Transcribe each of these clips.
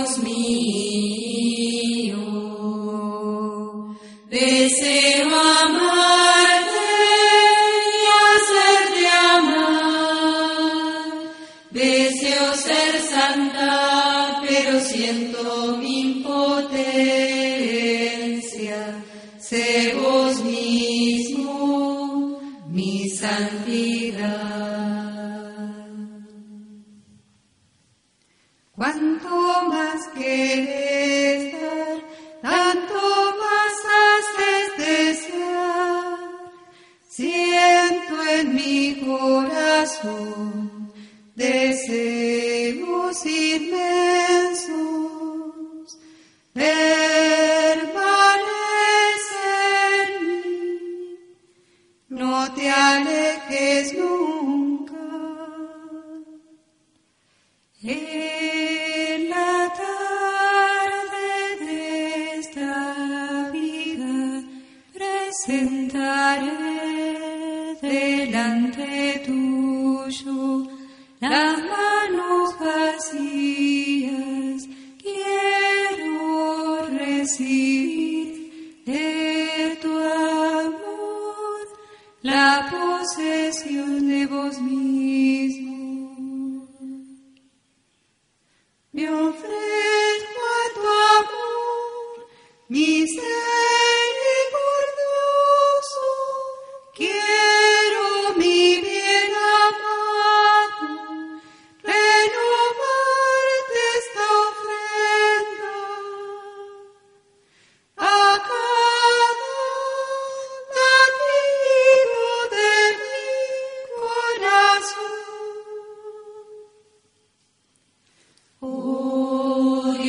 Dios mío, deseo amarte y hacerte amar. Deseo ser santa, pero siento mi impotencia. Sé vos mismo mi santidad. Más querés dar, tanto más haces desear. Siento en mi corazón deseos inmensos. Presentaré delante tuyo las manos vacías. Quiero recibir de tu amor la posesión de vos mismo.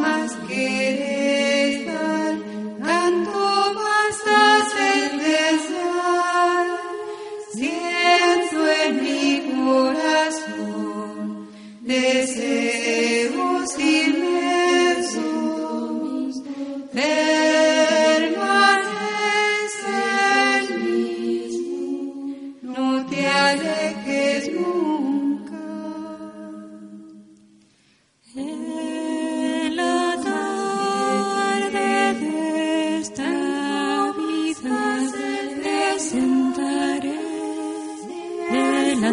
Más querés